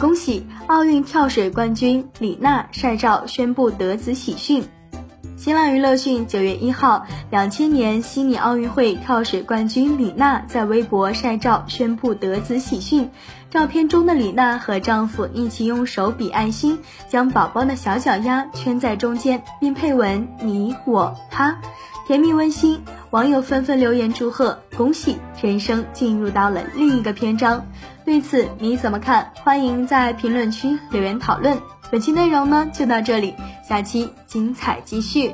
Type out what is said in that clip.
恭喜奥运跳水冠军李娜晒照宣布得子喜讯。新浪娱乐讯，九月一号，两千年悉尼奥运会跳水冠军李娜在微博晒照宣布得子喜讯。照片中的李娜和丈夫一起用手比爱心，将宝宝的小脚丫圈在中间，并配文“你我他”，甜蜜温馨。网友纷纷留言祝贺，恭喜人生进入到了另一个篇章。对此你怎么看？欢迎在评论区留言讨论。本期内容呢就到这里，下期精彩继续。